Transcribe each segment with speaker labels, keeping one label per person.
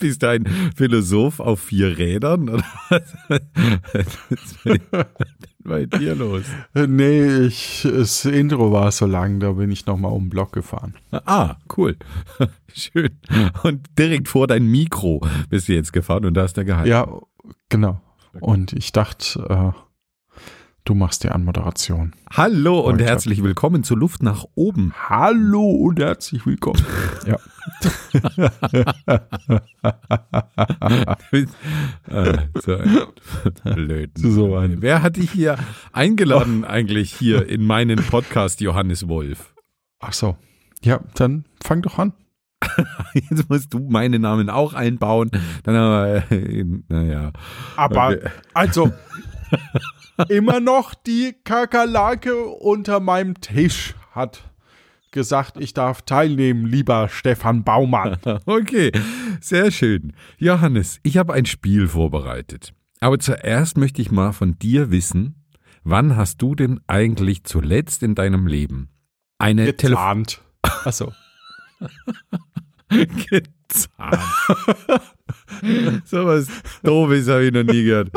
Speaker 1: Bist du ein Philosoph auf vier Rädern? Oder was ist bei dir los?
Speaker 2: Nee, ich, das Intro war so lang, da bin ich nochmal um den Block gefahren.
Speaker 1: Ah, cool. Schön. Und direkt vor dein Mikro bist du jetzt gefahren und da ist der Gehalt.
Speaker 2: Ja, genau. Und ich dachte, äh, du machst die Anmoderation.
Speaker 1: Hallo und
Speaker 2: Heute.
Speaker 1: herzlich willkommen zu Luft nach oben.
Speaker 2: Hallo und herzlich willkommen. ja.
Speaker 1: So blöd.
Speaker 2: So ein-
Speaker 1: Wer hat dich hier eingeladen eigentlich hier in meinen Podcast, Johannes Wolf?
Speaker 2: Ach so. Ja, dann fang doch an.
Speaker 1: Jetzt musst du meinen Namen auch einbauen. Dann haben wir, äh, naja.
Speaker 2: Aber,
Speaker 1: Okay.
Speaker 2: also, immer noch die Kakerlake unter meinem Tisch hat gesagt, ich darf teilnehmen, lieber Stefan Baumann.
Speaker 1: Okay, sehr schön. Johannes, ich habe ein Spiel vorbereitet. Aber zuerst möchte ich mal von dir wissen, wann hast du denn eigentlich zuletzt in deinem Leben eine Telefon...
Speaker 2: Gezahnt. Ach so.
Speaker 1: Gezahnt. so was Doofes habe ich noch nie gehört.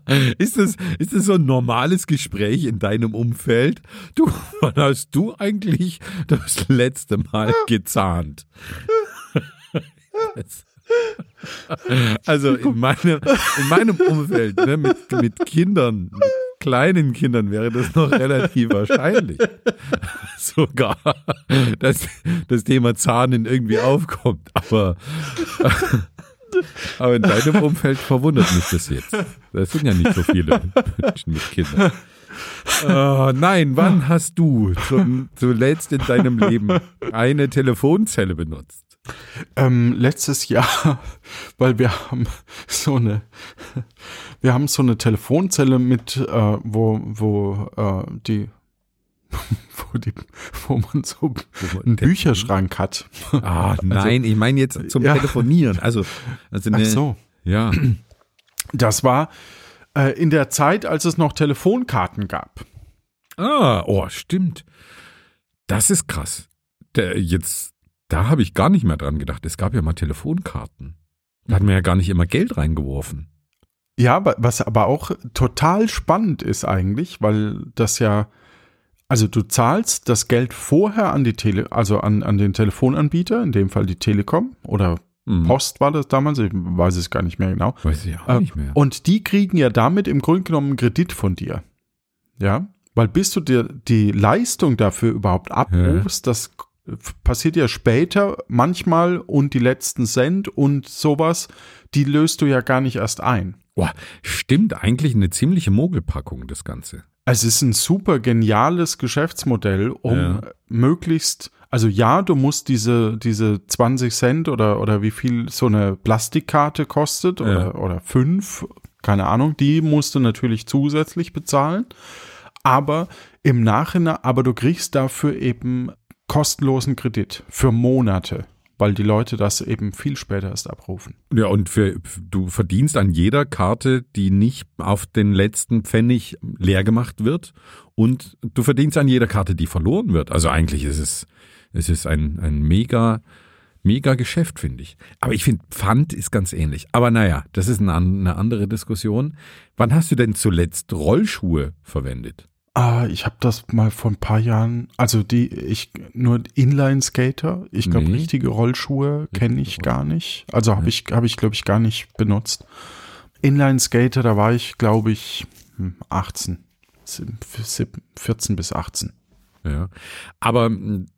Speaker 1: Ist das, ist das so ein normales Gespräch in deinem Umfeld? Du, wann hast du eigentlich das letzte Mal gezahnt? Also in meinem, in meinem Umfeld ne, mit, mit Kindern, mit kleinen Kindern wäre das noch relativ wahrscheinlich. Sogar, dass das Thema Zahnen irgendwie aufkommt. Aber, aber in deinem Umfeld verwundert mich das jetzt. Das sind ja nicht so viele Menschen mit Kindern. Oh, nein, wann hast du zum, zuletzt in deinem Leben eine Telefonzelle benutzt?
Speaker 2: Ähm, letztes Jahr, weil wir haben so eine, wir haben so eine Telefonzelle mit, äh, wo, wo äh, die, wo die, wo man so einen Bücherschrank hat.
Speaker 1: Ah, nein, ich meine jetzt zum
Speaker 2: Ja.
Speaker 1: Telefonieren. Also, also
Speaker 2: Ach
Speaker 1: eine,
Speaker 2: so.
Speaker 1: ja.
Speaker 2: Das war äh, in der Zeit, als es noch Telefonkarten gab.
Speaker 1: Ah, oh, stimmt. Das ist krass. Der, jetzt, da habe ich gar nicht mehr dran gedacht. Es gab ja mal Telefonkarten. Da hat man ja gar nicht immer Geld reingeworfen.
Speaker 2: Ja, was aber auch total spannend ist eigentlich, weil das ja, also du zahlst das Geld vorher an die Tele, also an, an den Telefonanbieter, in dem Fall die Telekom oder
Speaker 1: Hm.
Speaker 2: Post war das damals, ich weiß es gar nicht mehr genau.
Speaker 1: Weiß ich auch
Speaker 2: Äh,
Speaker 1: nicht mehr.
Speaker 2: Und die kriegen ja damit im Grunde genommen einen Kredit von dir. Ja, weil bis du dir die Leistung dafür überhaupt abrufst, das passiert ja später manchmal und die letzten Cent und sowas, die löst du ja gar nicht erst ein.
Speaker 1: Boah, stimmt eigentlich eine ziemliche Mogelpackung, das Ganze.
Speaker 2: Es ist ein super geniales Geschäftsmodell, um
Speaker 1: Ja.
Speaker 2: möglichst, also ja, du musst diese, diese 20 Cent oder, oder wie viel so eine Plastikkarte kostet
Speaker 1: Ja.
Speaker 2: oder, oder fünf, keine Ahnung, die musst du natürlich zusätzlich bezahlen. Aber im Nachhinein, aber du kriegst dafür eben kostenlosen Kredit für Monate, weil die Leute das eben viel später erst abrufen.
Speaker 1: Ja, und für, du verdienst an jeder Karte, die nicht auf den letzten Pfennig leer gemacht wird. Und du verdienst an jeder Karte, die verloren wird. Also eigentlich ist es, es ist ein, ein mega, mega Geschäft, finde ich. Aber ich finde, Pfand ist ganz ähnlich. Aber naja, das ist eine, eine andere Diskussion. Wann hast du denn zuletzt Rollschuhe verwendet?
Speaker 2: Ah, ich habe das mal vor ein paar Jahren, also die, ich nur Inline-Skater, ich glaube
Speaker 1: Nee.
Speaker 2: richtige Rollschuhe kenne ich gar nicht. Also habe ich, habe ich glaube ich gar nicht benutzt. Inline-Skater, da war ich glaube ich hm, 18, sieb- sieb- 14 bis 18
Speaker 1: Ja. Aber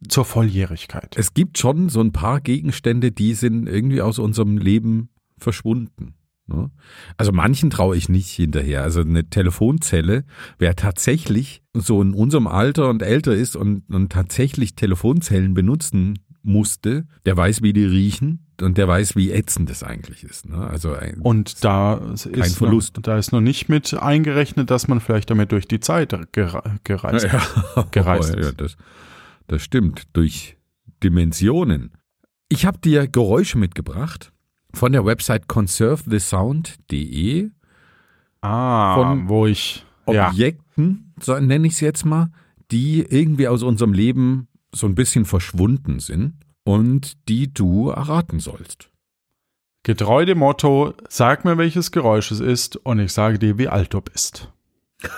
Speaker 2: zur Volljährigkeit.
Speaker 1: es gibt schon so ein paar Gegenstände, die sind irgendwie aus unserem Leben verschwunden. Ne? Also manchen traue ich nicht hinterher. Also eine Telefonzelle, wer tatsächlich so in unserem Alter und älter ist und, und tatsächlich Telefonzellen benutzen musste, der weiß, wie die riechen und der weiß, wie ätzend das eigentlich ist. Ne? Also ein,
Speaker 2: Und da ist
Speaker 1: Verlust.
Speaker 2: Noch, da ist noch nicht mit eingerechnet, dass man vielleicht damit durch die Zeit gere gereist
Speaker 1: ja,
Speaker 2: gereist
Speaker 1: ja,
Speaker 2: ist.
Speaker 1: das, das stimmt. Durch Dimensionen. Ich habe dir Geräusche mitgebracht von der Website conservethesound.de.
Speaker 2: Ah,
Speaker 1: Von-
Speaker 2: wo ich Ja.
Speaker 1: Objekten, so nenne ich es jetzt mal, die irgendwie aus unserem Leben so ein bisschen verschwunden sind und die du erraten sollst.
Speaker 2: Getreu dem Motto, sag mir, welches Geräusch es ist und ich sage dir, wie alt du bist.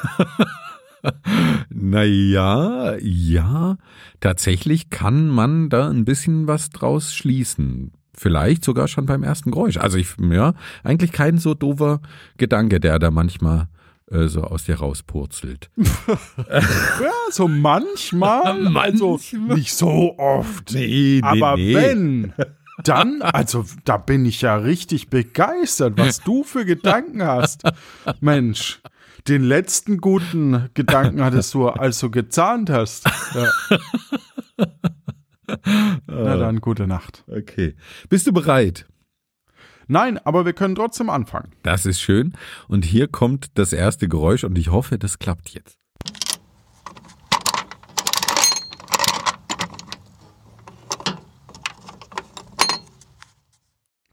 Speaker 1: Naja, ja, tatsächlich kann man da ein bisschen was draus schließen. Vielleicht sogar schon beim ersten Geräusch. Also ich, ja, eigentlich kein so doofer Gedanke, der da manchmal äh, so aus dir rauspurzelt.
Speaker 2: Ja, so manchmal, also nicht so oft.
Speaker 1: Nee,
Speaker 2: Aber wenn, dann, also da bin ich ja richtig begeistert, was du für Gedanken hast. Mensch, den letzten guten Gedanken hattest du, als du gezahnt hast. Ja. Na dann, gute Nacht.
Speaker 1: Okay. Bist du bereit?
Speaker 2: Nein, aber wir können trotzdem anfangen.
Speaker 1: Das ist schön. Und hier kommt das erste Geräusch und ich hoffe, das klappt jetzt.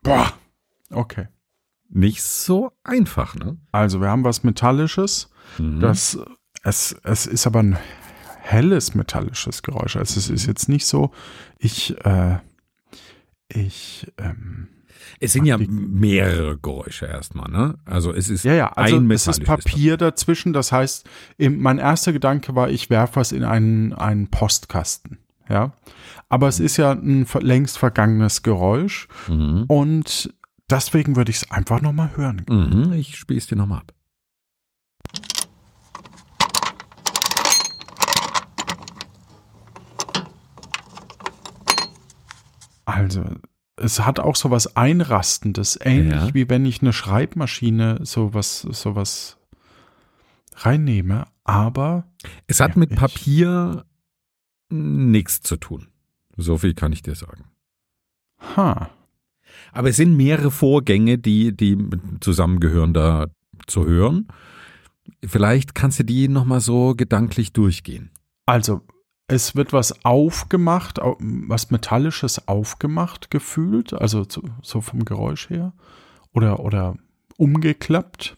Speaker 2: Boah. Okay.
Speaker 1: Nicht so einfach, ne?
Speaker 2: Also, wir haben was Metallisches. Das, es, es ist aber ein helles metallisches Geräusch. Also, es ist jetzt nicht so, ich, äh, ich, ähm,
Speaker 1: Es sind ja mehrere Geräusche erstmal, ne? Also es ist
Speaker 2: ja, ja, also
Speaker 1: ein
Speaker 2: es ist Papier dazwischen. Das heißt, mein erster Gedanke war, ich werfe was in einen, einen Postkasten. Ja, aber es ist ja ein längst vergangenes Geräusch
Speaker 1: Mhm.
Speaker 2: und deswegen würde ich es einfach nochmal hören.
Speaker 1: Mhm, ich spiele es dir nochmal ab.
Speaker 2: Also, es hat auch so was Einrastendes, ähnlich
Speaker 1: Ja.
Speaker 2: wie wenn ich eine Schreibmaschine sowas, sowas reinnehme, aber
Speaker 1: Es hat
Speaker 2: Ja,
Speaker 1: mit Papier nichts zu tun. So viel kann ich dir sagen.
Speaker 2: ha,
Speaker 1: Aber es sind mehrere Vorgänge, die, die zusammengehören, da zu hören. Vielleicht kannst du die nochmal so gedanklich durchgehen.
Speaker 2: also es wird was aufgemacht, au- was Metallisches aufgemacht gefühlt, also so, vom Geräusch her, oder, oder umgeklappt.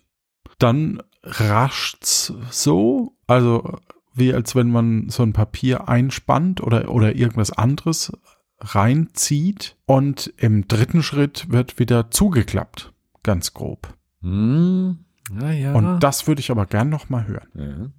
Speaker 2: Dann rascht's so, also wie als wenn man so ein Papier einspannt oder, oder irgendwas anderes reinzieht. Und im dritten Schritt wird wieder zugeklappt, ganz grob.
Speaker 1: Hm, naja.
Speaker 2: Und das würde ich aber gern noch mal hören.
Speaker 1: ja.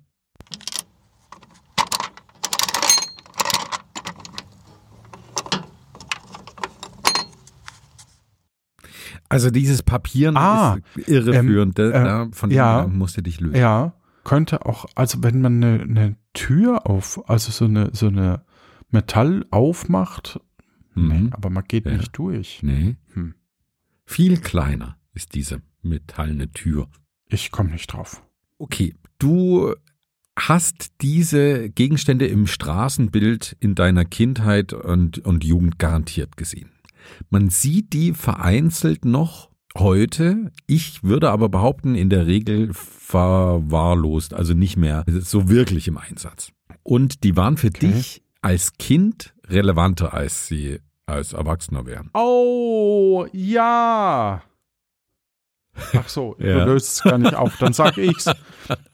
Speaker 1: Also dieses Papier
Speaker 2: Ah,
Speaker 1: ist irreführend.
Speaker 2: ähm, äh,
Speaker 1: da, von
Speaker 2: ja.
Speaker 1: dem musst du dich lösen.
Speaker 2: Ja, könnte auch, also wenn man eine, eine Tür auf, also so eine, so eine Metall aufmacht, nee,
Speaker 1: Mhm.
Speaker 2: aber man geht
Speaker 1: Ja.
Speaker 2: nicht durch.
Speaker 1: Nee.
Speaker 2: Hm.
Speaker 1: Viel kleiner ist diese metallene Tür.
Speaker 2: Ich komme nicht drauf.
Speaker 1: Okay, du hast diese Gegenstände im Straßenbild in deiner Kindheit und, und Jugend garantiert gesehen. Man sieht die vereinzelt noch heute. Ich würde aber behaupten, in der Regel verwahrlost, also nicht mehr so wirklich im Einsatz. Und die waren für
Speaker 2: Okay.
Speaker 1: dich als Kind relevanter, als sie als Erwachsener wären.
Speaker 2: Oh, ja. Ach so,
Speaker 1: Ja.
Speaker 2: du löst es gar nicht auf. Dann sag ich's.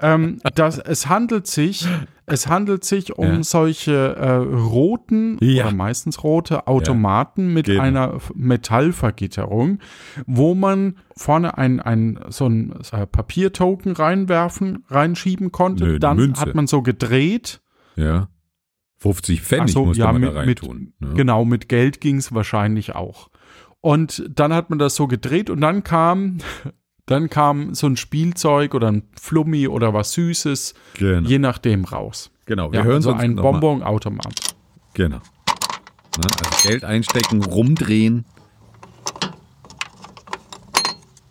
Speaker 2: ähm, das, es handelt sich, es handelt sich um
Speaker 1: Ja.
Speaker 2: solche äh, roten
Speaker 1: Ja.
Speaker 2: oder meistens rote Automaten mit
Speaker 1: Genau.
Speaker 2: einer Metallvergitterung, wo man vorne ein, ein so ein äh, Papiertoken reinwerfen, reinschieben konnte.
Speaker 1: Nö,
Speaker 2: Dann
Speaker 1: Münze.
Speaker 2: hat man so gedreht.
Speaker 1: Ja. 50 Pfennig
Speaker 2: so,
Speaker 1: musste
Speaker 2: ja,
Speaker 1: man
Speaker 2: mit-
Speaker 1: da
Speaker 2: mit-
Speaker 1: reintun. ne?
Speaker 2: Genau, mit Geld ging es wahrscheinlich auch. Und dann hat man das so gedreht und dann kam, dann kam so ein Spielzeug oder ein Flummi oder was Süßes,
Speaker 1: Genau.
Speaker 2: je nachdem raus.
Speaker 1: genau. Wir
Speaker 2: Ja,
Speaker 1: hören
Speaker 2: so
Speaker 1: uns
Speaker 2: ein
Speaker 1: noch mal-
Speaker 2: Bonbonautomat.
Speaker 1: Genau. Ne? Also Geld einstecken, rumdrehen.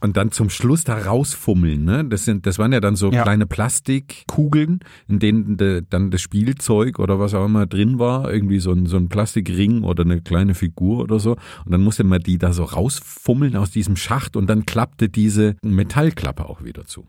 Speaker 1: Und dann zum Schluss da rausfummeln, ne? Das sind, das waren ja dann so
Speaker 2: Ja.
Speaker 1: kleine Plastikkugeln, in denen de, dann das Spielzeug oder was auch immer drin war, irgendwie so ein, so ein Plastikring oder eine kleine Figur oder so. Und dann musste man die da so rausfummeln aus diesem Schacht und dann klappte diese Metallklappe auch wieder zu.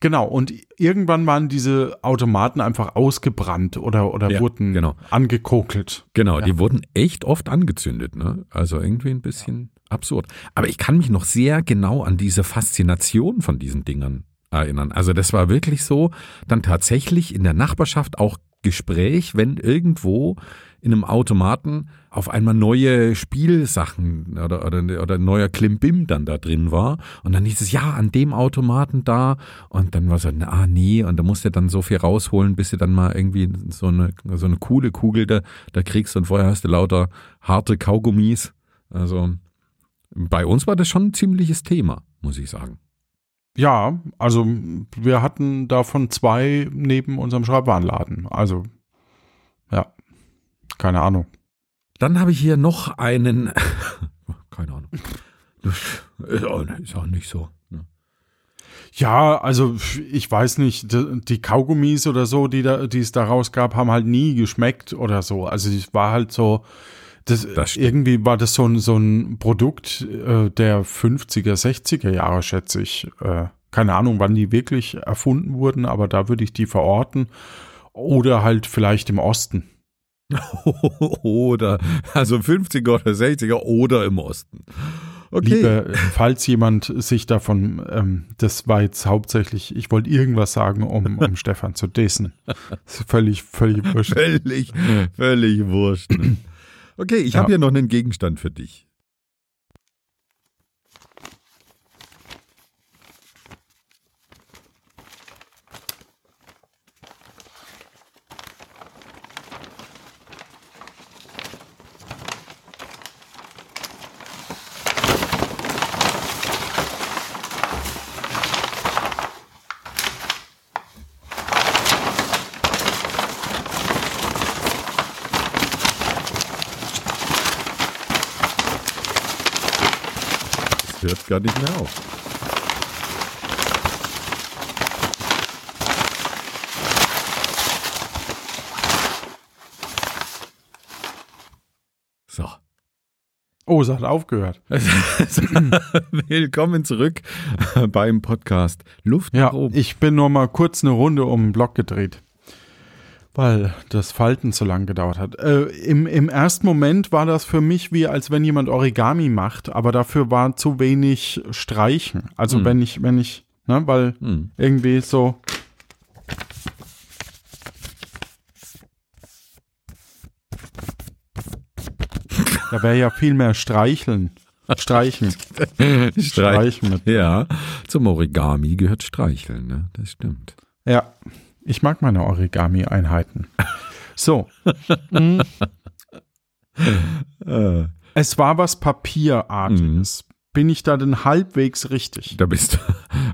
Speaker 2: Genau, und irgendwann waren diese Automaten einfach ausgebrannt oder, oder
Speaker 1: Ja,
Speaker 2: wurden
Speaker 1: genau.
Speaker 2: angekokelt.
Speaker 1: Genau,
Speaker 2: Ja.
Speaker 1: die wurden echt oft angezündet, ne? Also irgendwie ein bisschen absurd. Aber ich kann mich noch sehr genau an diese Faszination von diesen Dingern erinnern. Also das war wirklich so, dann tatsächlich in der Nachbarschaft auch Gespräch, wenn irgendwo in einem Automaten auf einmal neue Spielsachen oder, oder, oder neuer Klimbim dann da drin war. Und dann hieß es, ja, an dem Automaten da. Und dann war so, ah nee, und da musst du dann so viel rausholen, bis du dann mal irgendwie so eine, so eine coole Kugel da, da kriegst und vorher hast du lauter harte Kaugummis. Also bei uns war das schon ein ziemliches Thema, muss ich sagen.
Speaker 2: Ja, also wir hatten davon zwei neben unserem Schreibwarenladen. Also ja, keine Ahnung.
Speaker 1: Dann habe ich hier noch einen, keine Ahnung. Das ist auch, ist auch nicht so. Ne?
Speaker 2: Ja, also ich weiß nicht, die Kaugummis oder so, die, da, die es daraus gab, haben halt nie geschmeckt oder so. Also es war halt so, das, das irgendwie war das so ein, so ein Produkt äh, der 50er, 60er Jahre, schätze ich. Äh, keine Ahnung, wann die wirklich erfunden wurden, aber da würde ich die verorten. Oder halt vielleicht im Osten.
Speaker 1: oder, also 50er oder 60er oder im Osten.
Speaker 2: Okay. Liebe, falls jemand sich davon, ähm, das war jetzt hauptsächlich, ich wollte irgendwas sagen, um, um Stefan zu dessen. Völlig, völlig
Speaker 1: wurscht. Völlig, völlig wurscht. Okay, ich ja. habe hier noch einen Gegenstand für dich. hört gar nicht mehr auf. So.
Speaker 2: Oh, es hat aufgehört.
Speaker 1: Willkommen zurück beim Podcast Luft
Speaker 2: ja. Ich bin nur mal kurz eine Runde um den Block gedreht weil das Falten zu lang gedauert hat. Äh, im, Im ersten Moment war das für mich wie, als wenn jemand Origami macht, aber dafür war zu wenig Streichen. Also hm. wenn ich, wenn ich, ne, weil hm. irgendwie so. Da wäre ja viel mehr Streicheln. Streichen.
Speaker 1: Streichen mit. Ja, zum Origami gehört Streicheln, ne? Das stimmt.
Speaker 2: Ja. Ich mag meine Origami-Einheiten. So. Es war was Papierartiges. Mhm. Bin ich da denn halbwegs richtig?
Speaker 1: Da bist du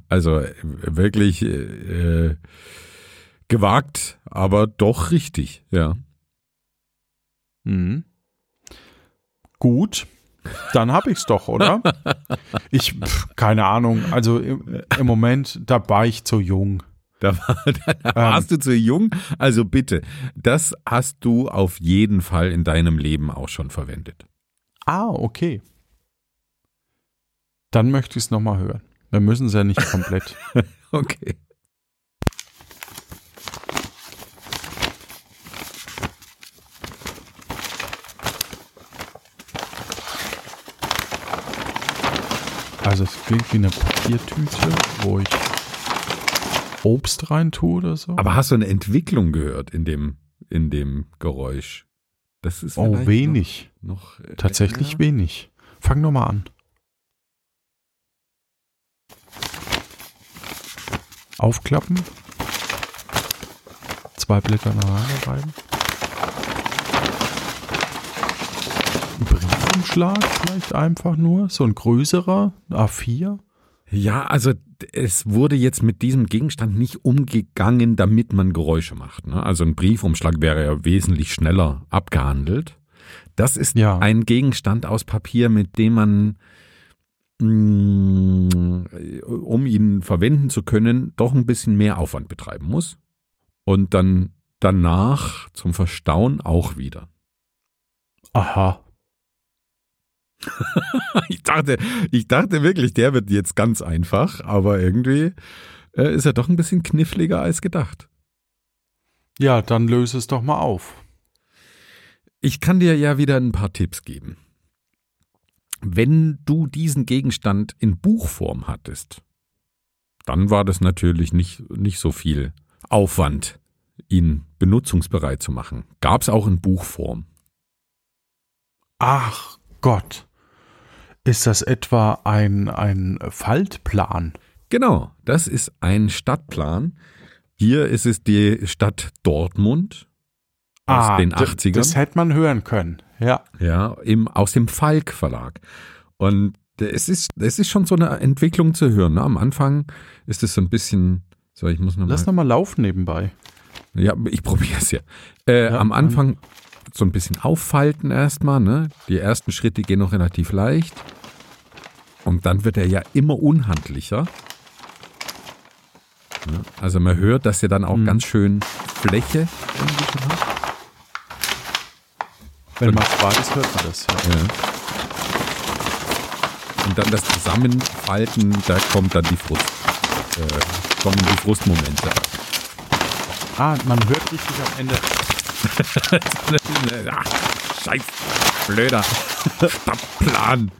Speaker 1: also wirklich äh, gewagt, aber doch richtig, ja.
Speaker 2: Mhm. Gut. Dann hab ich's doch, oder? Ich, pf, keine Ahnung. Also im, im Moment, da war ich zu jung.
Speaker 1: Da, war, da warst ähm, du zu jung. Also bitte, das hast du auf jeden Fall in deinem Leben auch schon verwendet.
Speaker 2: Ah, okay. Dann möchte ich es nochmal hören. Wir müssen es ja nicht komplett.
Speaker 1: okay.
Speaker 2: Also es klingt wie eine Papiertüte, wo ich Obst rein tue oder so.
Speaker 1: Aber hast du eine Entwicklung gehört in dem, in dem Geräusch?
Speaker 2: Das ist oh, wenig. Noch, noch Tatsächlich ja. wenig. Fang noch mal an. Aufklappen. Zwei Blätter nach reiben. Ein Briefumschlag vielleicht einfach nur. So ein größerer A4.
Speaker 1: Ja, also es wurde jetzt mit diesem Gegenstand nicht umgegangen, damit man Geräusche macht. Ne? Also ein Briefumschlag wäre ja wesentlich schneller abgehandelt. Das ist ja. ein Gegenstand aus Papier, mit dem man, mm, um ihn verwenden zu können, doch ein bisschen mehr Aufwand betreiben muss. Und dann danach zum Verstauen auch wieder.
Speaker 2: Aha.
Speaker 1: ich dachte, ich dachte wirklich, der wird jetzt ganz einfach, aber irgendwie äh, ist er doch ein bisschen kniffliger als gedacht.
Speaker 2: Ja, dann löse es doch mal auf.
Speaker 1: Ich kann dir ja wieder ein paar Tipps geben. Wenn du diesen Gegenstand in Buchform hattest, dann war das natürlich nicht, nicht so viel Aufwand, ihn benutzungsbereit zu machen. Gab es auch in Buchform.
Speaker 2: Ach Gott. Ist das etwa ein, ein Faltplan?
Speaker 1: Genau, das ist ein Stadtplan. Hier ist es die Stadt Dortmund aus
Speaker 2: ah,
Speaker 1: den
Speaker 2: d-
Speaker 1: 80ern.
Speaker 2: Das hätte man hören können. Ja.
Speaker 1: Ja, im, aus dem Falk Verlag. Und es ist, es ist schon so eine Entwicklung zu hören. Ne? Am Anfang ist es so ein bisschen, so ich muss noch mal,
Speaker 2: Lass noch mal laufen nebenbei.
Speaker 1: ja, ich probiere es ja. Äh,
Speaker 2: Ja,
Speaker 1: am Anfang so ein bisschen auffalten erstmal, ne? Die ersten Schritte gehen noch relativ leicht. Und dann wird er ja immer unhandlicher. Ne? Also man hört, dass er dann auch
Speaker 2: Mhm.
Speaker 1: ganz schön Fläche irgendwie schon hat.
Speaker 2: Wenn man es weiß, hört man das. Ja.
Speaker 1: Ja. Und dann das Zusammenfalten, da kommt dann die Frust, äh, kommen die Frustmomente.
Speaker 2: Ah, man hört richtig am Ende.
Speaker 1: Ach, scheiß, blöder Stadtplan.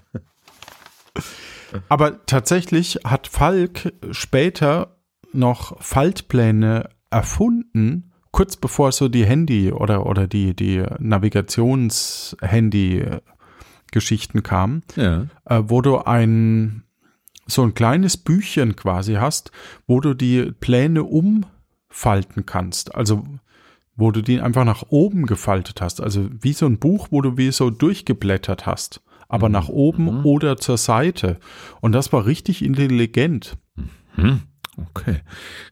Speaker 2: Aber tatsächlich hat Falk später noch Faltpläne erfunden, kurz bevor so die Handy oder, oder die, die Navigations-Handy-Geschichten kamen,
Speaker 1: Ja.
Speaker 2: äh, wo du ein so ein kleines Büchchen quasi hast, wo du die Pläne umfalten kannst. Also wo du die einfach nach oben gefaltet hast. Also wie so ein Buch, wo du wie so durchgeblättert hast. Aber nach oben oder zur Seite. Und das war richtig intelligent.
Speaker 1: Hm, okay.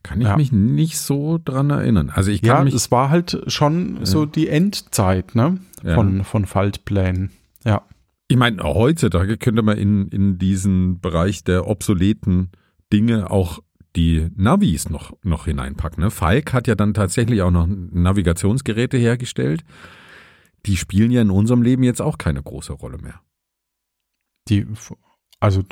Speaker 1: Kann ich
Speaker 2: Ja.
Speaker 1: mich nicht so dran erinnern. Also ich kann
Speaker 2: Ja,
Speaker 1: mich.
Speaker 2: es war halt schon so die Endzeit, ne?
Speaker 1: Ja.
Speaker 2: Von, von Faltplänen. Ja.
Speaker 1: Ich meine, heutzutage könnte man in, in diesen Bereich der obsoleten Dinge auch die Navis noch, noch hineinpacken. Ne? Falk hat ja dann tatsächlich auch noch Navigationsgeräte hergestellt. Die spielen ja in unserem Leben jetzt auch keine große Rolle mehr.
Speaker 2: Die, also,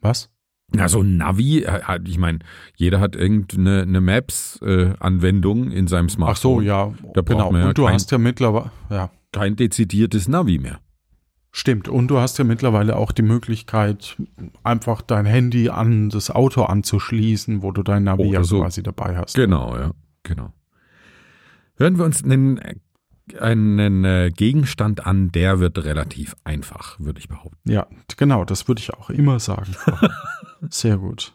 Speaker 2: was?
Speaker 1: Na, so ein Navi, äh, ich meine, jeder hat irgendeine eine Maps-Anwendung in seinem Smartphone.
Speaker 2: Ach so, ja,
Speaker 1: Da
Speaker 2: genau.
Speaker 1: man ja
Speaker 2: Und du
Speaker 1: kein-
Speaker 2: hast ja mittlerweile, ja,
Speaker 1: Kein dezidiertes Navi mehr.
Speaker 2: Stimmt. Und du hast ja mittlerweile auch die Möglichkeit, einfach dein Handy an das Auto anzuschließen, wo du dein Navi ja
Speaker 1: so.
Speaker 2: quasi dabei hast.
Speaker 1: Genau, ja, genau. Hören wir uns einen, einen äh, Gegenstand an, der wird relativ einfach, würde ich behaupten.
Speaker 2: Ja, genau, das würde ich auch immer sagen. Sehr gut.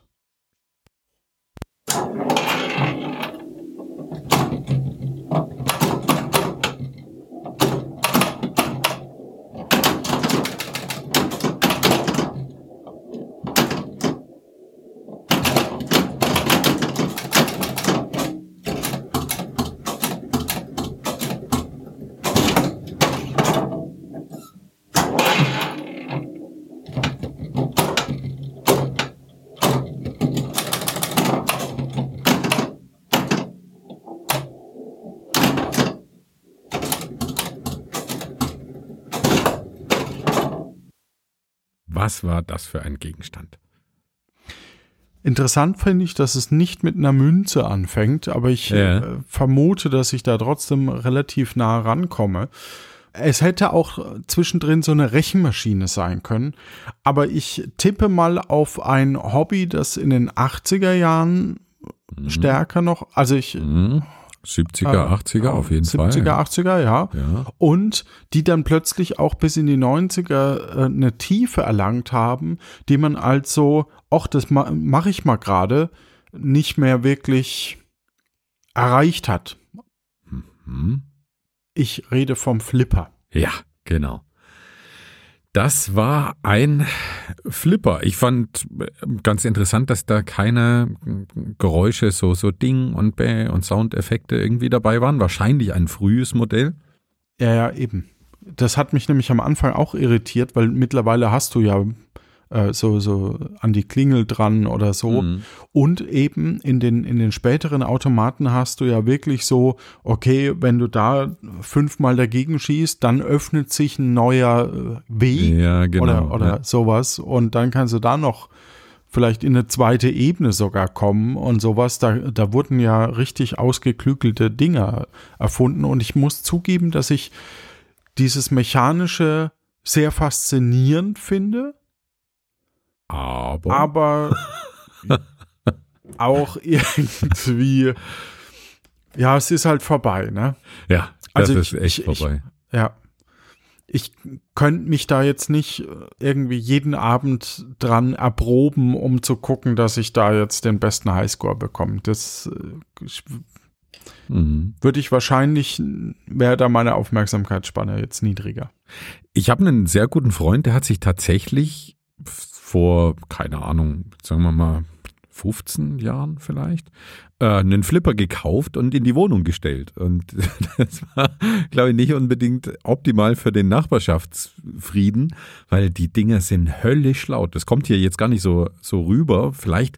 Speaker 1: Was war das für ein Gegenstand?
Speaker 2: Interessant finde ich, dass es nicht mit einer Münze anfängt, aber ich
Speaker 1: Ja.
Speaker 2: äh, vermute, dass ich da trotzdem relativ nah rankomme. Es hätte auch zwischendrin so eine Rechenmaschine sein können, aber ich tippe mal auf ein Hobby, das in den 80er Jahren stärker noch, also ich
Speaker 1: Hm? 70er,
Speaker 2: äh,
Speaker 1: 80er auf jeden
Speaker 2: 70er,
Speaker 1: Fall.
Speaker 2: 80er, ja.
Speaker 1: Ja.
Speaker 2: Und die dann plötzlich auch bis in die 90er äh, eine Tiefe erlangt haben, die man also, ach, das ma mache ich mal gerade, nicht mehr wirklich erreicht hat.
Speaker 1: Hm?
Speaker 2: Ich rede vom Flipper.
Speaker 1: Ja, genau. Das war ein Flipper. Ich fand äh, ganz interessant, dass da keine Geräusche, so, so Ding und Bäh und Soundeffekte irgendwie dabei waren. Wahrscheinlich ein frühes Modell.
Speaker 2: Ja, ja, eben. Das hat mich nämlich am Anfang auch irritiert, weil mittlerweile hast du ja äh, so, so an die Klingel dran oder so.
Speaker 1: Mhm.
Speaker 2: Und eben in den, in den späteren Automaten hast du ja wirklich so, okay, wenn du da fünfmal dagegen schießt, dann öffnet sich ein neuer äh, Weg
Speaker 1: Ja, genau.
Speaker 2: oder, oder
Speaker 1: ja.
Speaker 2: sowas. Und dann kannst du da noch vielleicht in eine zweite Ebene sogar kommen und sowas. Da, da wurden ja richtig ausgeklügelte Dinge erfunden. Und ich muss zugeben, dass ich dieses Mechanische sehr faszinierend finde.
Speaker 1: Aber,
Speaker 2: Aber auch irgendwie, ja, es ist halt vorbei, ne?
Speaker 1: Ja, das
Speaker 2: Also
Speaker 1: ist
Speaker 2: ich-
Speaker 1: echt
Speaker 2: ich-
Speaker 1: vorbei.
Speaker 2: Ja. Ich könnte mich da jetzt nicht irgendwie jeden Abend dran erproben, um zu gucken, dass ich da jetzt den besten Highscore bekomme. Das äh, ich-
Speaker 1: Mhm.
Speaker 2: würde ich wahrscheinlich, wäre da meine Aufmerksamkeitsspanne jetzt niedriger.
Speaker 1: Ich habe einen sehr guten Freund, der hat sich tatsächlich vor, keine Ahnung, sagen wir mal 15 Jahren vielleicht, äh, einen Flipper gekauft und in die Wohnung gestellt. Und das war, glaube ich, nicht unbedingt optimal für den Nachbarschaftsfrieden, weil die Dinger sind höllisch laut. Das kommt hier jetzt gar nicht so, so rüber. Vielleicht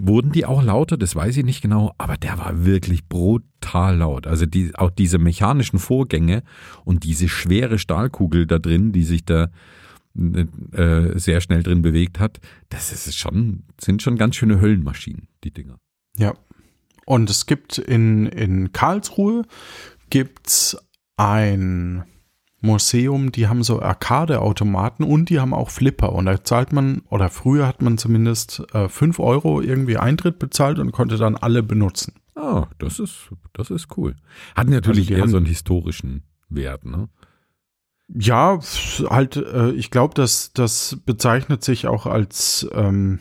Speaker 1: wurden die auch lauter, das weiß ich nicht genau, aber der war wirklich brutal laut. Also die, auch diese mechanischen Vorgänge und diese schwere Stahlkugel da drin, die sich da äh, sehr schnell drin bewegt hat, das ist schon, sind schon ganz schöne Höllenmaschinen, die Dinger.
Speaker 2: Ja. Und es gibt in, in Karlsruhe gibt's ein Museum, die haben so Arcade-Automaten und die haben auch Flipper. Und da zahlt man, oder früher hat man zumindest äh, 5 Euro irgendwie Eintritt bezahlt und konnte dann alle benutzen.
Speaker 1: Ah, das ist, das ist cool. Hat natürlich
Speaker 2: Also
Speaker 1: eher so einen historischen Wert, ne?
Speaker 2: Ja, halt, äh, ich glaube, das, das bezeichnet sich auch als ähm,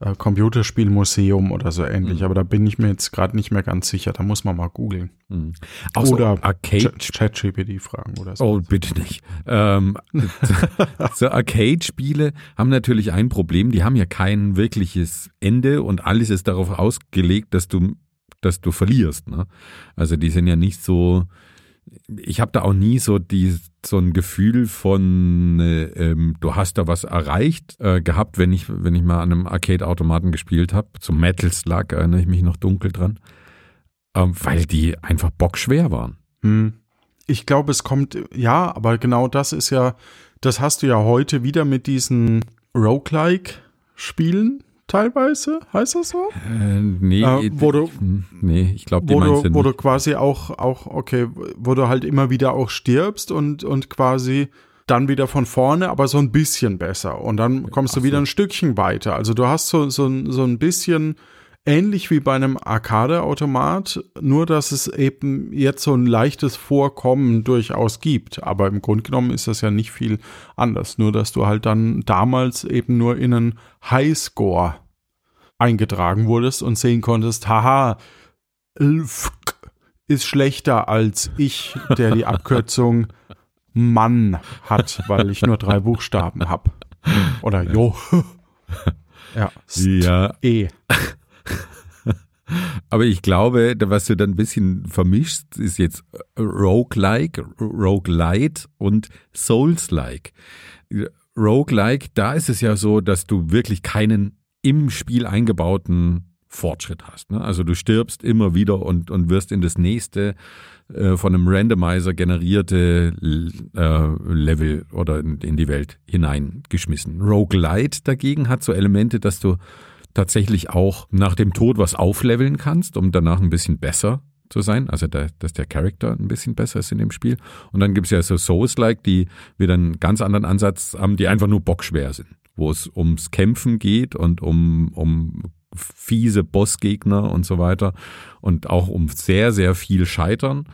Speaker 2: äh, Computerspielmuseum oder so ähnlich,
Speaker 1: Mhm.
Speaker 2: aber da bin ich mir jetzt gerade nicht mehr ganz sicher. Da muss man mal googeln.
Speaker 1: Mhm. Auch so
Speaker 2: Oder ChatGPT fragen oder so.
Speaker 1: Oh, bitte nicht. Ähm, so Arcade-Spiele haben natürlich ein Problem. Die haben ja kein wirkliches Ende und alles ist darauf ausgelegt, dass du, dass du verlierst. Ne? Also die sind ja nicht so. Ich habe da auch nie so die so ein Gefühl von äh, ähm, du hast da was erreicht äh, gehabt, wenn ich wenn ich mal an einem Arcade-Automaten gespielt habe. Zum Metal Slug erinnere ich mich noch dunkel dran, ähm, weil die einfach bockschwer waren.
Speaker 2: Hm. Ich glaube, es kommt, ja, aber genau das ist ja, das hast du ja heute wieder mit diesen Roguelike-Spielen teilweise, heißt das so?
Speaker 1: Äh, nee,
Speaker 2: Äh, wo du-
Speaker 1: hm, nee, ich glaube, die
Speaker 2: Wo
Speaker 1: meinst
Speaker 2: du,
Speaker 1: du
Speaker 2: wo
Speaker 1: nicht.
Speaker 2: du quasi auch, auch, okay, wo du halt immer wieder auch stirbst und, und quasi dann wieder von vorne, aber so ein bisschen besser. Und dann kommst du
Speaker 1: Ach
Speaker 2: wieder
Speaker 1: so.
Speaker 2: ein Stückchen weiter. Also du hast so, so, so ein bisschen ähnlich wie bei einem Arcade-Automat, nur dass es eben jetzt so ein leichtes Vorkommen durchaus gibt. Aber im Grunde genommen ist das ja nicht viel anders. Nur dass du halt dann damals eben nur in einen Highscore eingetragen wurdest und sehen konntest, haha, ist schlechter als ich, der die Abkürzung Mann hat, weil ich nur drei Buchstaben habe. Oder Jo. Ja.
Speaker 1: Ja,
Speaker 2: E.
Speaker 1: aber ich glaube, was du dann ein bisschen vermischst, ist jetzt Roguelike, Roguelite und Souls-like. Roguelike, da ist es ja so, dass du wirklich keinen im Spiel eingebauten Fortschritt hast. Ne? Also du stirbst immer wieder und, und wirst in das nächste äh, von einem Randomizer generierte äh, Level oder in, in die Welt hineingeschmissen. Roguelite dagegen hat so Elemente, dass du tatsächlich auch nach dem Tod was aufleveln kannst, um danach ein bisschen besser zu sein. Also der, dass der Charakter ein bisschen besser ist in dem Spiel. Und dann gibt's ja so Souls-like, die wieder einen ganz anderen Ansatz haben, die einfach nur bockschwer sind, wo es ums Kämpfen geht und um, um fiese Bossgegner und so weiter und auch um sehr, sehr viel Scheitern,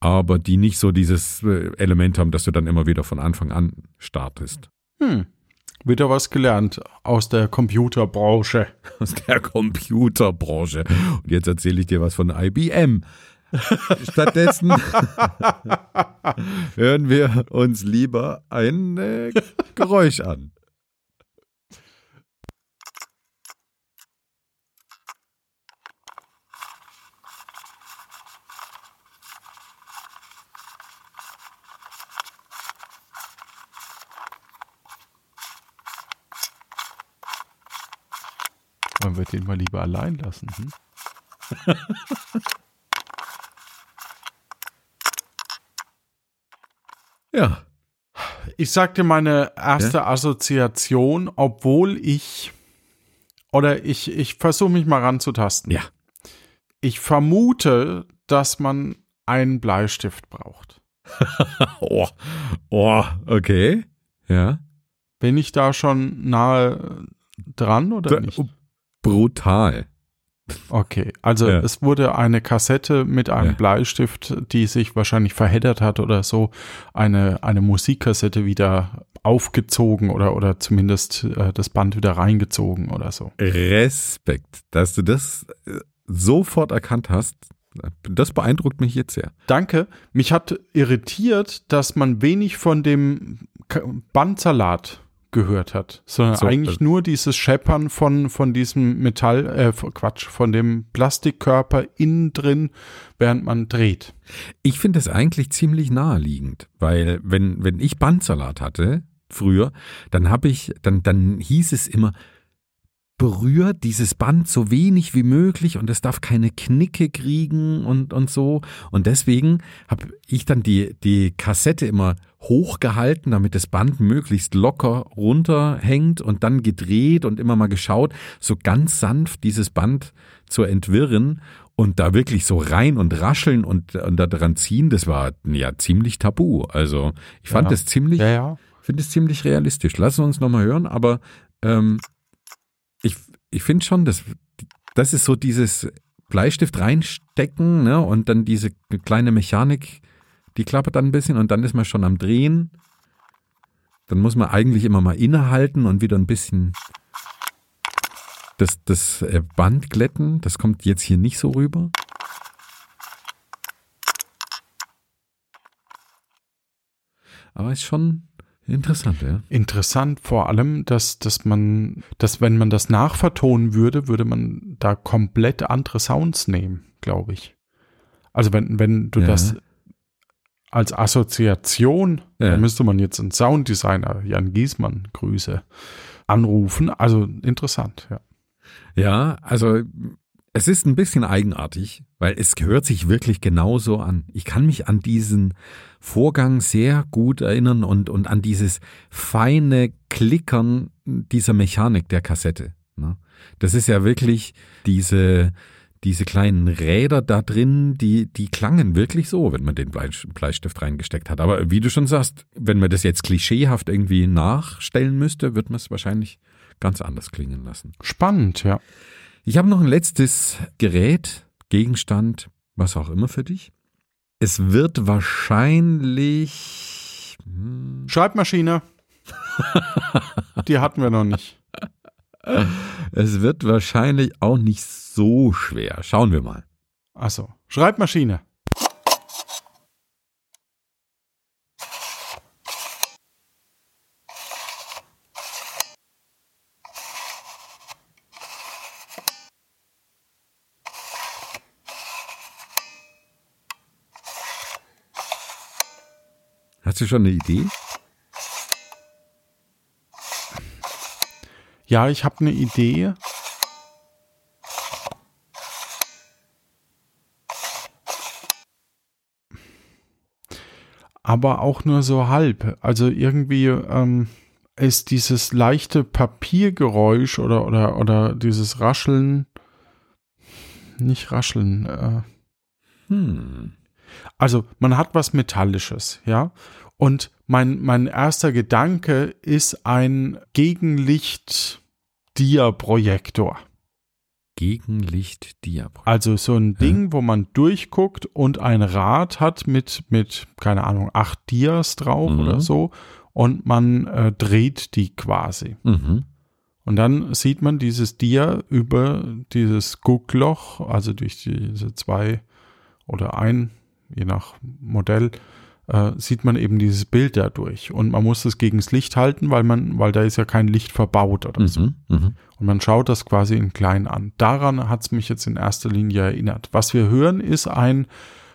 Speaker 1: aber die nicht so dieses äh, Element haben, dass du dann immer wieder von Anfang an startest.
Speaker 2: Hm. Wieder was gelernt aus der Computerbranche.
Speaker 1: aus der Computerbranche. Und jetzt erzähle ich dir was von IBM. Stattdessen hören wir uns lieber ein äh, Geräusch an.
Speaker 2: Wollen wir den mal lieber allein lassen? Hm?
Speaker 1: Ja.
Speaker 2: Ich sag dir meine erste Assoziation, obwohl ich oder ich, ich versuche mich mal ranzutasten.
Speaker 1: Ja.
Speaker 2: Ich vermute, dass man einen Bleistift braucht.
Speaker 1: Oh, oh, okay. Ja.
Speaker 2: Bin ich da schon nahe dran oder nicht?
Speaker 1: Brutal.
Speaker 2: Okay, also
Speaker 1: Ja.
Speaker 2: es wurde eine Kassette mit einem
Speaker 1: Ja.
Speaker 2: Bleistift, die sich wahrscheinlich verheddert hat oder so, eine, eine Musikkassette wieder aufgezogen oder, oder zumindest äh, das Band wieder reingezogen oder so.
Speaker 1: Respekt, dass du das äh, sofort erkannt hast. Das beeindruckt mich jetzt sehr.
Speaker 2: Danke. Mich hat irritiert, dass man wenig von dem Bandsalat gehört hat, sondern
Speaker 1: So,
Speaker 2: eigentlich
Speaker 1: äh,
Speaker 2: nur dieses Scheppern von, von diesem Metall, äh, Quatsch, von dem Plastikkörper innen drin, während man dreht.
Speaker 1: Ich finde es eigentlich ziemlich naheliegend, weil wenn, wenn ich Bandsalat hatte, früher, dann habe ich, dann, dann hieß es immer, berühr dieses Band so wenig wie möglich und es darf keine Knicke kriegen und, und so. Und deswegen habe ich dann die, die Kassette immer hochgehalten, damit das Band möglichst locker runterhängt und dann gedreht und immer mal geschaut, so ganz sanft dieses Band zu entwirren und da wirklich so rein und rascheln und, und da dran ziehen, das war ja ziemlich tabu. Also ich fand
Speaker 2: Ja.
Speaker 1: das ziemlich,
Speaker 2: Ja, ja.
Speaker 1: finde es ziemlich realistisch. Lassen wir uns nochmal hören, aber ähm, ich, finde schon, dass das ist so dieses Bleistift reinstecken ne, und dann diese kleine Mechanik, die klappert dann ein bisschen und dann ist man schon am Drehen. Dann muss man eigentlich immer mal innehalten und wieder ein bisschen das, das äh, Band glätten. Das kommt jetzt hier nicht so rüber. Aber ist schon interessant, ja.
Speaker 2: Interessant vor allem, dass, dass man, dass wenn man das nachvertonen würde, würde man da komplett andere Sounds nehmen, glaube ich. Also wenn, wenn du
Speaker 1: Ja.
Speaker 2: das als Assoziation,
Speaker 1: Ja.
Speaker 2: da müsste man jetzt einen Sounddesigner, Jan Giesmann, Grüße, anrufen. Also interessant, ja.
Speaker 1: Ja, also es ist ein bisschen eigenartig, weil es hört sich wirklich genauso an. Ich kann mich an diesen Vorgang sehr gut erinnern und, und an dieses feine Klickern dieser Mechanik der Kassette. Ne? Das ist ja wirklich diese, diese kleinen Räder da drin, die, die klangen wirklich so, wenn man den Bleist- Bleistift reingesteckt hat. Aber wie du schon sagst, wenn man das jetzt klischeehaft irgendwie nachstellen müsste, wird man es wahrscheinlich ganz anders klingen lassen.
Speaker 2: Spannend, ja.
Speaker 1: Ich habe noch ein letztes Gerät, Gegenstand, was auch immer für dich. Es wird wahrscheinlich. hm,
Speaker 2: Schreibmaschine. Die hatten wir noch nicht.
Speaker 1: Es wird wahrscheinlich auch nicht so schwer. Schauen wir mal.
Speaker 2: Achso. Schreibmaschine.
Speaker 1: Hast du schon eine Idee?
Speaker 2: Ja, ich habe eine Idee. Aber auch nur so halb. Also irgendwie ähm, ist dieses leichte Papiergeräusch oder, oder, oder dieses Rascheln, nicht Rascheln, äh,
Speaker 1: Hm.
Speaker 2: Also man hat was Metallisches, ja. Und mein, mein erster Gedanke ist ein Gegenlicht-Dia-Projektor.
Speaker 1: Gegenlicht-Diaprogramm.
Speaker 2: Also so ein Ding, wo man durchguckt und ein Rad hat mit, mit keine Ahnung, acht Dias drauf
Speaker 1: Mhm.
Speaker 2: oder so. Und man äh, dreht die quasi.
Speaker 1: Mhm.
Speaker 2: Und dann sieht man dieses Dia über dieses Guckloch, also durch diese zwei oder ein, je nach Modell, äh, sieht man eben dieses Bild dadurch. Und man muss es gegens Licht halten, weil man, weil da ist ja kein Licht verbaut oder so.
Speaker 1: Mhm. Mhm.
Speaker 2: Und man schaut das quasi in klein an. Daran hat es mich jetzt in erster Linie erinnert. Was wir hören, ist ein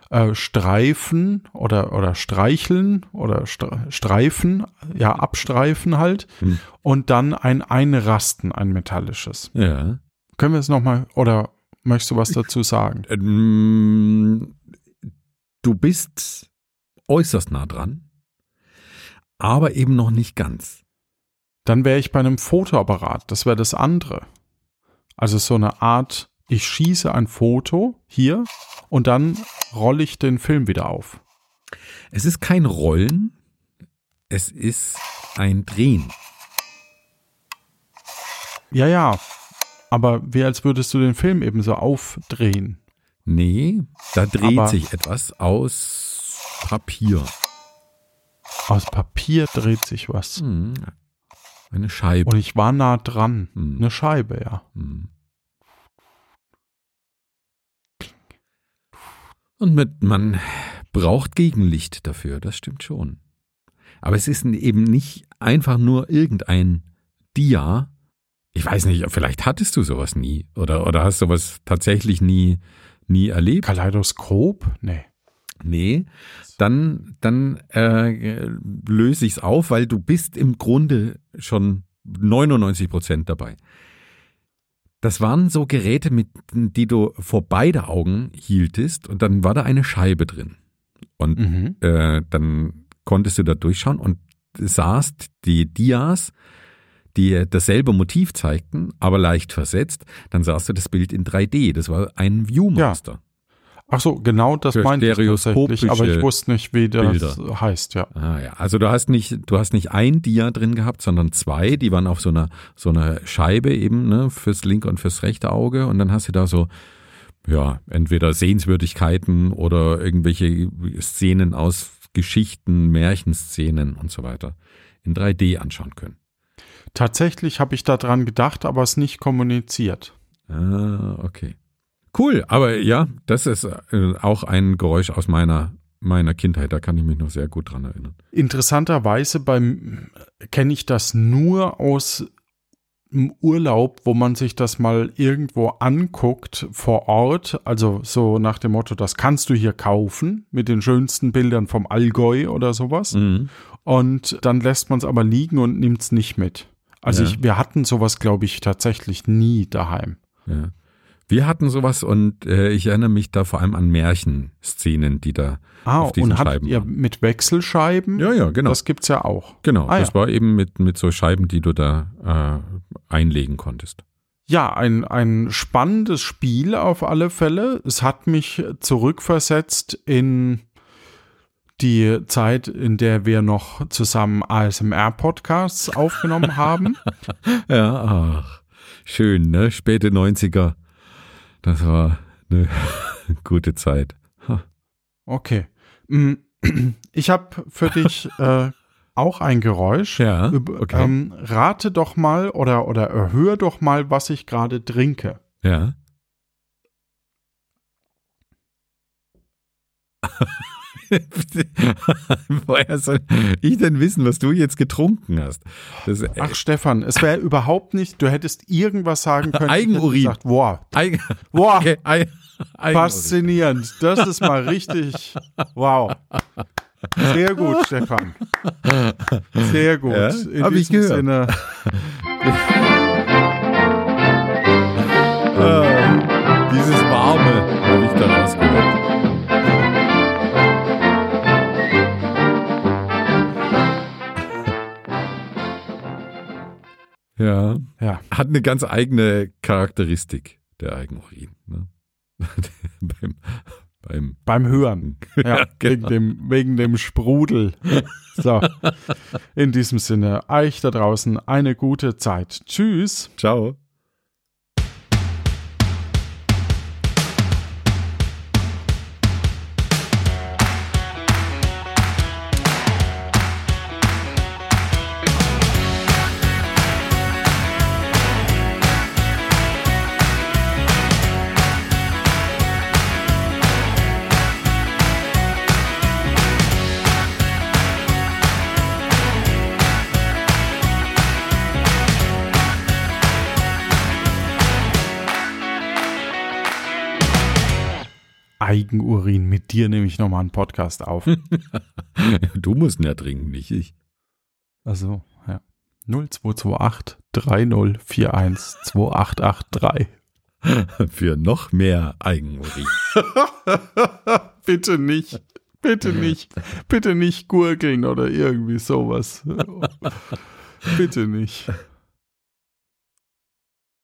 Speaker 2: äh, Streifen oder, oder Streicheln oder Stre Streifen, ja, Abstreifen halt.
Speaker 1: Hm.
Speaker 2: Und dann ein Einrasten, ein metallisches.
Speaker 1: Ja.
Speaker 2: Können wir es nochmal, oder möchtest du was dazu sagen?
Speaker 1: Ähm, du bist äußerst nah dran, aber eben noch nicht ganz.
Speaker 2: Dann wäre ich bei einem Fotoapparat. Das wäre das andere. Also so eine Art, ich schieße ein Foto hier und dann rolle ich den Film wieder auf.
Speaker 1: Es ist kein Rollen, es ist ein Drehen.
Speaker 2: Ja, ja. aber wie als würdest du den Film eben so aufdrehen.
Speaker 1: Nee, da dreht
Speaker 2: Aber-
Speaker 1: sich etwas aus Papier.
Speaker 2: Aus Papier dreht sich was.
Speaker 1: Hm. Eine Scheibe.
Speaker 2: Und ich war nah dran.
Speaker 1: Hm.
Speaker 2: Eine Scheibe, ja.
Speaker 1: Hm. Und mit, man braucht Gegenlicht dafür, das stimmt schon. Aber es ist eben nicht einfach nur irgendein Dia. Ich weiß nicht, vielleicht hattest du sowas nie oder, oder hast sowas tatsächlich nie, nie erlebt.
Speaker 2: Kaleidoskop? Nee.
Speaker 1: Nee, dann, dann äh, löse ich es auf, weil du bist im Grunde schon 99 Prozent dabei. Das waren so Geräte, mit die du vor beide Augen hieltest und dann war da eine Scheibe drin. Und
Speaker 2: Mhm.
Speaker 1: äh, dann konntest du da durchschauen und sahst die Dias, die dasselbe Motiv zeigten, aber leicht versetzt. Dann sahst du das Bild in 3D. Das war ein Viewmaster.
Speaker 2: Ach so, genau das meinte ich tatsächlich, aber ich wusste nicht, wie das
Speaker 1: Bilder.
Speaker 2: heißt, ja.
Speaker 1: Ah ja, also du hast nicht, du hast nicht ein Dia drin gehabt, sondern zwei, die waren auf so einer so einer Scheibe eben, ne, fürs linke und fürs rechte Auge und dann hast du da so ja, entweder Sehenswürdigkeiten oder irgendwelche Szenen aus Geschichten, Märchenszenen und so weiter in 3D anschauen können.
Speaker 2: Tatsächlich habe ich daran gedacht, aber es nicht kommuniziert.
Speaker 1: Ah, okay. Cool, aber ja, das ist äh, auch ein Geräusch aus meiner meiner Kindheit, da kann ich mich noch sehr gut dran erinnern.
Speaker 2: Interessanterweise beim kenne ich das nur aus dem Urlaub, wo man sich das mal irgendwo anguckt vor Ort, also so nach dem Motto, das kannst du hier kaufen mit den schönsten Bildern vom Allgäu oder sowas.
Speaker 1: Mhm.
Speaker 2: Und dann lässt man es aber liegen und nimmt es nicht mit. Also
Speaker 1: Ja.
Speaker 2: ich, wir hatten sowas, glaube ich, tatsächlich nie daheim.
Speaker 1: Ja. Wir hatten sowas und äh, ich erinnere mich da vor allem an Märchenszenen, die da
Speaker 2: Ah,
Speaker 1: auf diesen
Speaker 2: und
Speaker 1: Scheiben
Speaker 2: ihr
Speaker 1: waren.
Speaker 2: mit Wechselscheiben?
Speaker 1: Ja, ja, genau.
Speaker 2: Das gibt's ja auch.
Speaker 1: genau,
Speaker 2: ah,
Speaker 1: das
Speaker 2: ja.
Speaker 1: war eben mit, mit so Scheiben, die du da äh, einlegen konntest.
Speaker 2: Ja, ein, ein spannendes Spiel auf alle Fälle. Es hat mich zurückversetzt in die Zeit, in der wir noch zusammen ASMR-Podcasts aufgenommen haben.
Speaker 1: Ja, ach, schön, ne? Späte 90er. Das war eine gute Zeit. Ha.
Speaker 2: Okay. Mm, Ich habe für dich äh, auch ein Geräusch.
Speaker 1: Ja, okay.
Speaker 2: ähm, rate doch mal oder, oder erhöhe doch mal, was ich gerade trinke.
Speaker 1: Ja. Woher soll ich denn wissen, was du jetzt getrunken hast? Das, äh,
Speaker 2: Ach, Stefan, es wäre überhaupt nicht, du hättest irgendwas sagen können.
Speaker 1: Eigenurin.
Speaker 2: Gesagt, wow,
Speaker 1: Eig
Speaker 2: wow,
Speaker 1: okay, Ei-
Speaker 2: faszinierend. Das ist mal richtig, wow. Sehr gut, Stefan. Sehr gut.
Speaker 1: Ja,
Speaker 2: In
Speaker 1: hab ich
Speaker 2: diesem
Speaker 1: gehört.
Speaker 2: Sinne,
Speaker 1: Ja,
Speaker 2: ja,
Speaker 1: hat eine ganz eigene Charakteristik, der Eigenurin. Ne? beim, beim,
Speaker 2: beim Hören. Ja,
Speaker 1: Ja,
Speaker 2: wegen,
Speaker 1: genau.
Speaker 2: dem, wegen dem Sprudel. So, in diesem Sinne, euch da draußen eine gute Zeit. Tschüss.
Speaker 1: ciao.
Speaker 2: Eigenurin, mit dir nehme ich nochmal einen Podcast auf.
Speaker 1: Du musst ihn ja trinken, nicht ich.
Speaker 2: Also, ja. 0228 3041 2883.
Speaker 1: Für noch mehr Eigenurin.
Speaker 2: Bitte nicht. Bitte nicht. Bitte nicht gurgeln oder irgendwie sowas. Bitte nicht.